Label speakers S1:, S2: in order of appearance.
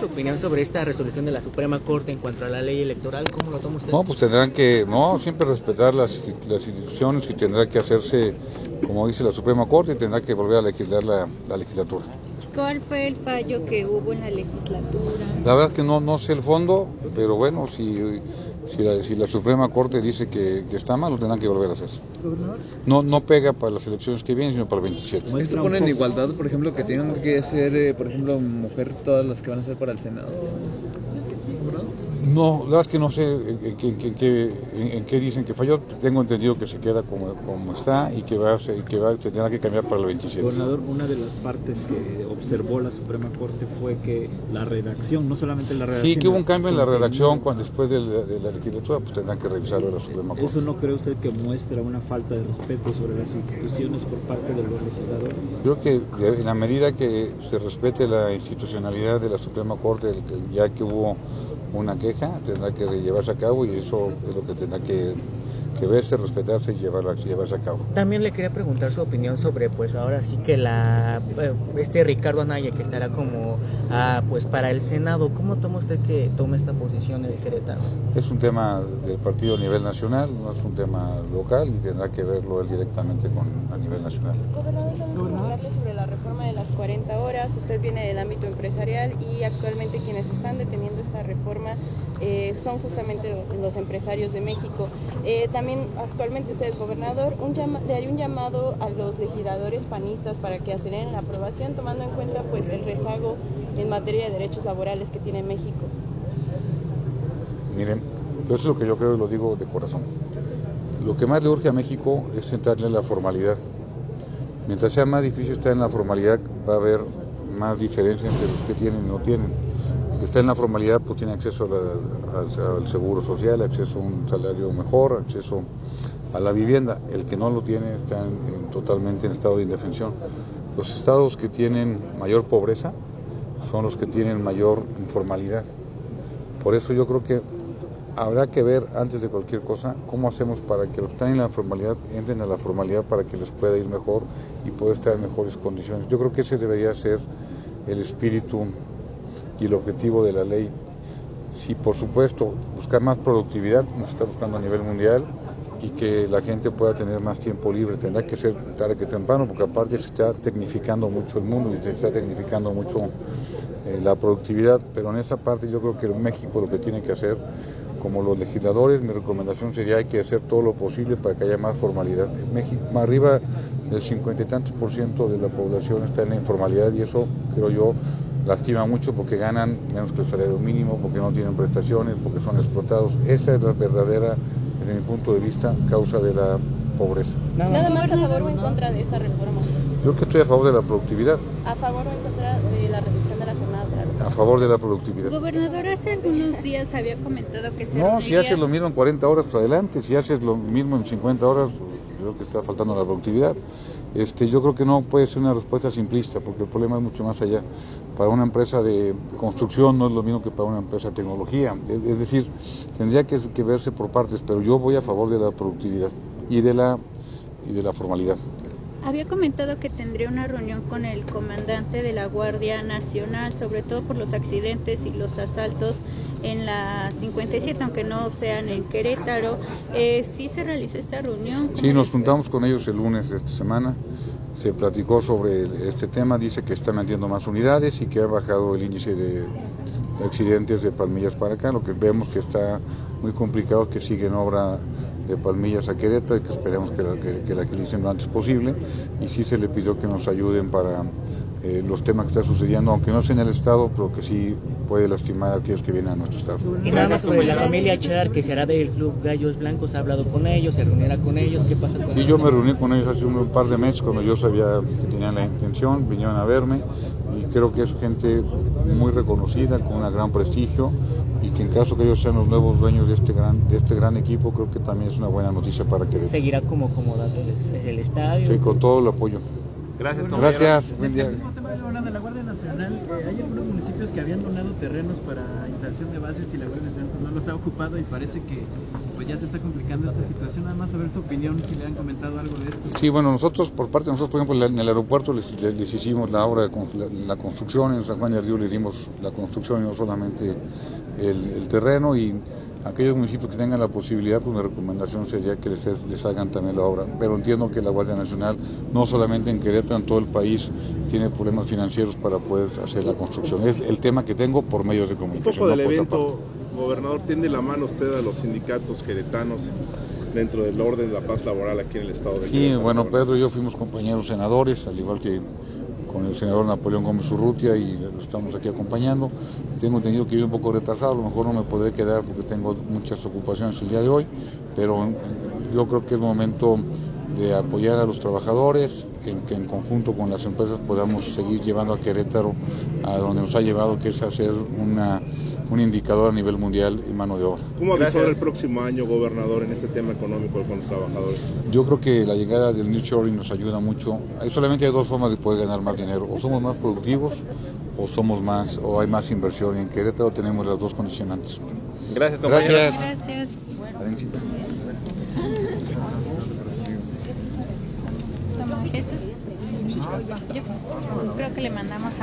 S1: Su opinión sobre esta resolución de la Suprema Corte en cuanto a la ley electoral, ¿cómo lo toma usted?
S2: No, pues tendrán que, no, siempre respetar las, las instituciones y tendrá que hacerse, como dice la Suprema Corte, y tendrá que volver a legislar la, la legislatura.
S3: ¿Cuál fue el fallo que hubo en la legislatura?
S2: La verdad que no, no sé el fondo, pero bueno, si, si, la, si la Suprema Corte dice que, que, está mal, lo tendrán que volver a hacer. No, no pega para las elecciones que vienen, sino para el 27.
S4: ¿Esto pone en igualdad, por ejemplo, que tengan que ser, eh, por ejemplo, mujer todas las que van a ser para el Senado?
S2: No, la verdad es que no sé en, en, en, en, qué dicen que falló. Tengo entendido que se queda como, como está y que va, a ser, que va a tener que cambiar para el 27.
S5: Gobernador, una de las partes que observó la Suprema Corte fue que la redacción, no solamente la redacción.
S2: Sí, que hubo un cambio en la redacción cuando después de la, de la legislatura, pues tendrán que revisarlo la Suprema Corte.
S5: ¿Eso no cree usted que muestra una falta de respeto sobre las instituciones por parte de los legisladores?
S2: Creo que en la medida que se respete la institucionalidad de la Suprema Corte, ya que hubo una tendrá que llevarse a cabo y eso es lo que tendrá que, que verse, respetarse y llevarla, llevarse a cabo.
S1: También le quería preguntar su opinión sobre, pues ahora sí que la este Ricardo Anaya que estará como ah, pues para el Senado, ¿cómo toma usted que tome esta posición en Querétaro?
S2: Es un tema del partido a nivel nacional, no es un tema local y tendrá que verlo él directamente con, a nivel nacional.
S6: Gobernador, preguntarle sobre la reforma de las 40 horas, usted viene del ámbito empresarial y actualmente quienes están deteniendo esta reforma eh, son justamente los empresarios de México. Eh, también actualmente usted es gobernador, un le haría un llamado a los legisladores panistas para que aceleren la aprobación, tomando en cuenta pues el rezago en materia de derechos laborales que tiene México.
S2: Miren, eso es lo que yo creo y lo digo de corazón. Lo que más le urge a México es entrarle en la formalidad. Mientras sea más difícil estar en la formalidad, va a haber más diferencia entre los que tienen y no tienen. Si está en la formalidad, pues tiene acceso al, seguro social, acceso a un salario mejor, acceso a la vivienda. El que no lo tiene está en, totalmente en estado de indefensión. Los estados que tienen mayor pobreza son los que tienen mayor informalidad. Por eso yo creo que habrá que ver antes de cualquier cosa cómo hacemos para que los que están en la formalidad entren a la formalidad para que les pueda ir mejor y pueda estar en mejores condiciones. Yo creo que ese debería ser el espíritu y el objetivo de la ley. Si por supuesto buscar más productividad, nos está buscando a nivel mundial, y que la gente pueda tener más tiempo libre. Tendrá que ser tarde que temprano, porque aparte se está tecnificando mucho el mundo y se está tecnificando mucho eh, la productividad, pero en esa parte yo creo que México lo que tiene que hacer, como los legisladores, mi recomendación sería hay que hacer todo lo posible para que haya más formalidad. México, más arriba del cincuenta y tantos por ciento de la población está en la informalidad y eso creo yo lastima mucho porque ganan menos que el salario mínimo, porque no tienen prestaciones, porque son explotados. Esa es la verdadera desde mi punto de vista, causa de la pobreza.
S6: Nada, Nada más a favor o en contra de esta reforma.
S2: Yo que estoy a favor de la productividad.
S6: ¿A favor o en contra de la reducción de la jornada laboral?
S2: A favor de la productividad.
S3: Gobernador, hace algunos días había comentado que se
S2: No,
S3: reuniría...
S2: si haces lo mismo en 40 horas, pues adelante. Si haces lo mismo en 50 horas, pues creo que está faltando la productividad. Este, yo creo que no puede ser una respuesta simplista, porque el problema es mucho más allá. Para una empresa de construcción no es lo mismo que para una empresa de tecnología. Es, es decir, tendría que, que, verse por partes, pero yo voy a favor de la productividad y de la, y de la formalidad.
S3: Había comentado que tendría una reunión con el comandante de la Guardia Nacional, sobre todo por los accidentes y los asaltos en la 57, aunque no sean en Querétaro. Eh, ¿Sí se realiza esta reunión?
S2: Sí, nos juntamos con ellos el lunes de esta semana. Se platicó sobre este tema, dice que están metiendo más unidades y que ha bajado el índice de, de accidentes de Palmillas para acá. Lo que vemos que está muy complicado, que sigue en obra de Palmillas a Querétaro y que esperemos que la, que, que la agilicen lo antes posible. Y sí se le pidió que nos ayuden para eh, los temas que están sucediendo, aunque no sea en el Estado, pero que sí puede lastimar a aquellos que vienen a nuestro Estado.
S1: Y nada más sobre la familia Char, que se hará del Club Gallos Blancos, ha hablado con ellos, se reunirá con ellos, ¿qué pasa con
S2: Sí, yo me reuní con ellos hace un, un par de meses cuando yo sabía que tenían la intención, vinieron a verme y creo que es gente muy reconocida, con un gran prestigio y que en caso que ellos sean los nuevos dueños de este gran de este gran equipo, creo que también es una buena noticia para que
S1: seguirá como acomodando el, el estadio.
S2: Sí, con todo el apoyo.
S7: Gracias,
S2: Gracias, buen día.
S8: Eh, hay algunos municipios
S7: que habían donado terrenos para instalación de bases y la Guardia pues, no los ha ocupado y parece que pues ya se está complicando esta situación. Nada más saber su opinión, si le han comentado algo de esto.
S2: Sí, bueno, nosotros, por parte de nosotros, por ejemplo, en el aeropuerto les, les hicimos la obra de la, la, construcción, en San Juan de Río le dimos la construcción y no solamente el, el terreno y aquellos municipios que tengan la posibilidad, pues mi recomendación sería que les, les, hagan también la obra. Pero entiendo que la Guardia Nacional, no solamente en Querétaro, en todo el país, tiene problemas financieros para poder hacer la construcción. Es el tema que tengo por medios de comunicación.
S8: Un poco del evento, gobernador, tiende la mano usted a los sindicatos queretanos dentro del orden de la paz laboral aquí en el estado de
S2: Sí, Querétaro, bueno, Pedro y yo fuimos compañeros senadores, al igual que con el senador Napoleón Gómez Urrutia y lo estamos aquí acompañando. Tengo entendido que yo un poco retrasado, a lo mejor no me podré quedar porque tengo muchas ocupaciones el día de hoy, pero yo creo que es momento de apoyar a los trabajadores, en que en conjunto con las empresas podamos seguir llevando a Querétaro a donde nos ha llevado, que es hacer una, un indicador a nivel mundial en mano de obra.
S8: ¿Cómo avisar el próximo año, gobernador, en este tema económico con los trabajadores?
S2: Yo creo que la llegada del New Shoring nos ayuda mucho. Hay solamente hay dos formas de poder ganar más dinero. O somos más productivos o somos más o hay más inversión. Y en Querétaro tenemos las dos condicionantes.
S9: Gracias.
S3: Gracias.
S2: Gracias.
S3: Jesús. Yo creo que le mandamos a